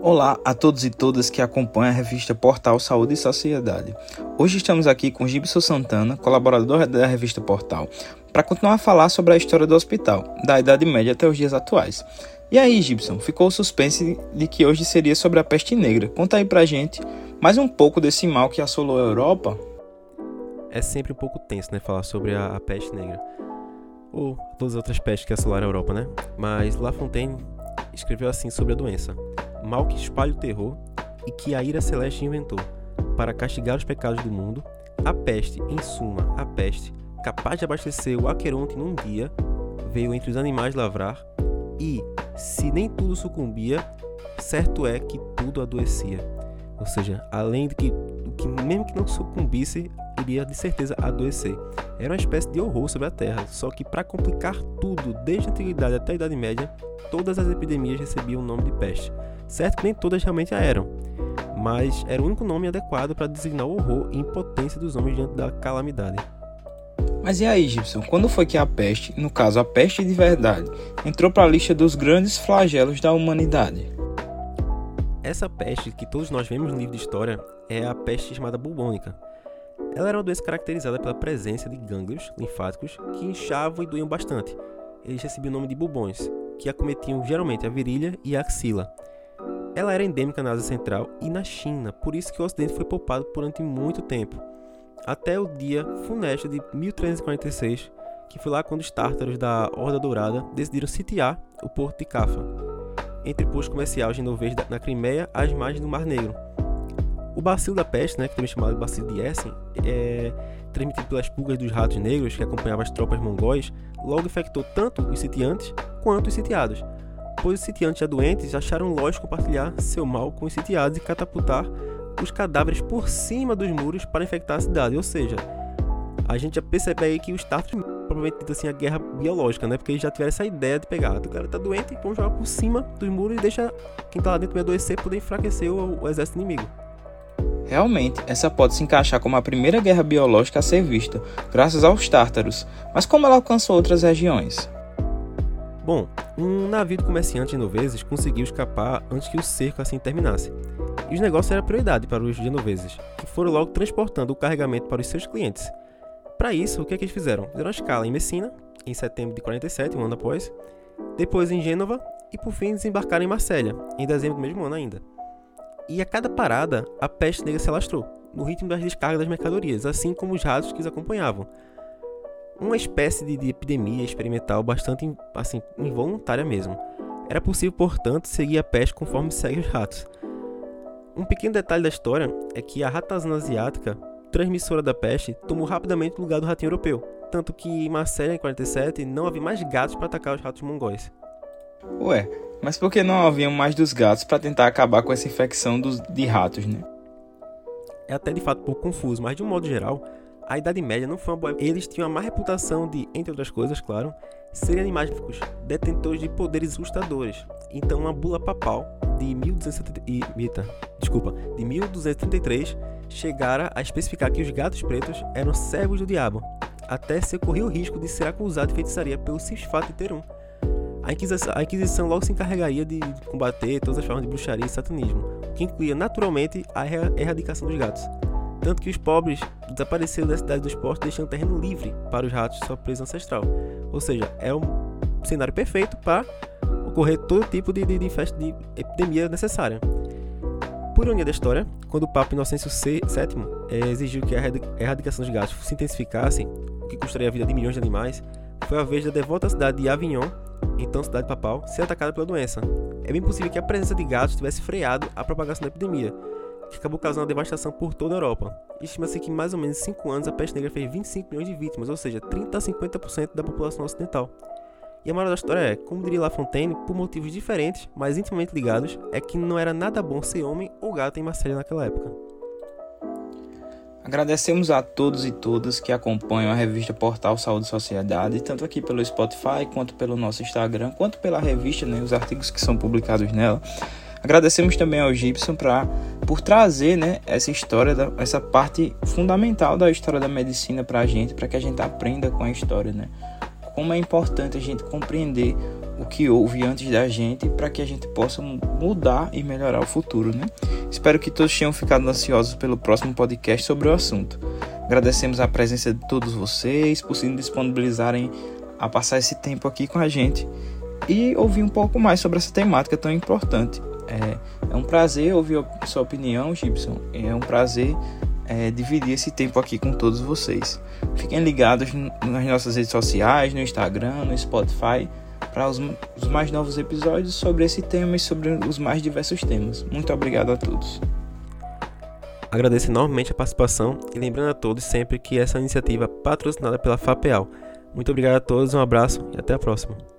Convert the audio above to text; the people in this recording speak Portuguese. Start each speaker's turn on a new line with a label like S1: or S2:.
S1: Olá a todos e todas que acompanham a revista Portal Saúde e Sociedade. Hoje estamos aqui com Gibson Santana, colaborador da revista Portal, para continuar a falar sobre a história do hospital, da Idade Média até os dias atuais. E aí, Gibson, ficou o suspense de que hoje seria sobre a peste negra. Conta aí pra gente mais um pouco desse mal que assolou a Europa.
S2: É sempre um pouco tenso, né, falar sobre a, a peste negra. Ou todas as outras pestes que assolaram a Europa, né? Mas La Fontaine escreveu assim sobre a doença mal que espalha o terror e que a ira celeste inventou, para castigar os pecados do mundo, a peste, em suma, a peste, capaz de abastecer o Aqueronte num dia, veio entre os animais lavrar, e, se nem tudo sucumbia, certo é que tudo adoecia. Ou seja, além de que, que mesmo que não sucumbisse, iria de certeza adoecer. Era uma espécie de horror sobre a Terra, só que para complicar tudo, desde a antiguidade até a Idade Média, todas as epidemias recebiam o nome de peste. Certo que nem todas realmente a eram, mas era o único nome adequado para designar o horror e impotência dos homens diante da calamidade.
S1: Mas e aí, Gibson, quando foi que a peste, no caso a peste de verdade, entrou para a lista dos grandes flagelos da humanidade?
S2: Essa peste que todos nós vemos no livro de história é a peste chamada bubônica. Ela era uma doença caracterizada pela presença de gânglios linfáticos que inchavam e doíam bastante. Eles recebiam o nome de bubões, que acometiam geralmente a virilha e a axila. Ela era endêmica na Ásia Central e na China, por isso que o Ocidente foi poupado durante muito tempo. Até o dia funesto de 1346, que foi lá quando os tártaros da Horda Dourada decidiram sitiar o porto de Cafa, entre o posto comercial genovês na Crimeia às margens do Mar Negro. O bacilo da peste, né, que também é chamado de bacilo de Essen, é transmitido pelas pulgas dos ratos negros que acompanhavam as tropas mongóis, logo infectou tanto os sitiantes quanto os sitiados pois os sitiantes já doentes acharam lógico compartilhar seu mal com os sitiados e catapultar os cadáveres por cima dos muros para infectar a cidade. Ou seja, a gente já percebe aí que os tártaros provavelmente assim a guerra biológica, né? Porque eles já tiveram essa ideia de pegar, o cara tá doente, vamos jogar por cima dos muros e deixa quem tá lá dentro me adoecer poder enfraquecer o, o exército inimigo.
S1: Realmente, essa pode se encaixar como a primeira guerra biológica a ser vista, graças aos tártaros, mas como ela alcançou outras regiões?
S2: Bom, um navio de comerciantes genoveses conseguiu escapar antes que o cerco assim terminasse. E os negócios eram prioridade para os genoveses, que foram logo transportando o carregamento para os seus clientes. Para isso, o que, é que eles fizeram? Fizeram escala em Messina, em setembro de 47, um ano após, depois em Gênova e por fim desembarcaram em Marsella, em dezembro do mesmo ano ainda. E a cada parada, a peste negra se alastrou, no ritmo das descargas das mercadorias, assim como os ratos que os acompanhavam, uma espécie de, de epidemia experimental bastante assim, involuntária mesmo. Era possível, portanto, seguir a peste conforme segue os ratos. Um pequeno detalhe da história é que a ratazana asiática, transmissora da peste, tomou rapidamente o lugar do ratinho europeu, tanto que em Marselha, em 47, não havia mais gatos para atacar os ratos mongóis.
S1: Ué, mas por que não haviam mais dos gatos para tentar acabar com essa infecção dos, de ratos, né?
S2: É até de fato um pouco confuso, mas de um modo geral, a Idade Média não foi uma boa. Eles tinham a má reputação de, entre outras coisas, claro, serem animais mágicos, detentores de poderes assustadores. Então, uma bula papal de 1270, desculpa, de 1233 chegara a especificar que os gatos pretos eram servos do diabo, até se corria o risco de ser acusado de feitiçaria pelo simples fato de ter um. A Inquisição, a Inquisição logo se encarregaria de combater todas as formas de bruxaria e satanismo, que incluía naturalmente a erradicação dos gatos. Tanto que os pobres desapareceram da cidade dos portos, deixando terreno livre para os ratos de sua presa ancestral. Ou seja, é um cenário perfeito para ocorrer todo tipo de, de, de, de epidemia necessária. Por ironia da história, quando o Papa Inocêncio VII é, exigiu que a erradicação dos gatos se intensificasse, o que custaria a vida de milhões de animais, foi a vez da devota cidade de Avignon, então cidade papal, ser atacada pela doença. É bem possível que a presença de gatos tivesse freado a propagação da epidemia, que acabou causando devastação por toda a Europa. Estima-se que em mais ou menos 5 anos a peste negra fez 25 milhões de vítimas, ou seja, 30 a 50% da população ocidental. E a moral da história é, como diria La Fontaine, por motivos diferentes, mas intimamente ligados, é que não era nada bom ser homem ou gato em Marselha naquela época.
S1: Agradecemos a todos e todas que acompanham a revista Portal Saúde e Sociedade, tanto aqui pelo Spotify, quanto pelo nosso Instagram, quanto pela revista, né, os artigos que são publicados nela. Agradecemos também ao Gibson pra, por trazer né, essa história, da, essa parte fundamental da história da medicina para a gente, para que a gente aprenda com a história. Né? Como é importante a gente compreender o que houve antes da gente para que a gente possa mudar e melhorar o futuro, né? Espero que todos tenham ficado ansiosos pelo próximo podcast sobre o assunto. Agradecemos a presença de todos vocês por se disponibilizarem a passar esse tempo aqui com a gente e ouvir um pouco mais sobre essa temática tão importante. É, é um prazer ouvir a sua opinião, Gibson. É um prazer é, dividir esse tempo aqui com todos vocês. Fiquem ligados nas nossas redes sociais, no Instagram, no Spotify, para os, os mais novos episódios sobre esse tema e sobre os mais diversos temas. Muito obrigado a todos.
S2: Agradeço enormemente a participação e lembrando a todos sempre que essa iniciativa é patrocinada pela FAPEAL. Muito obrigado a todos, um abraço e até a próxima.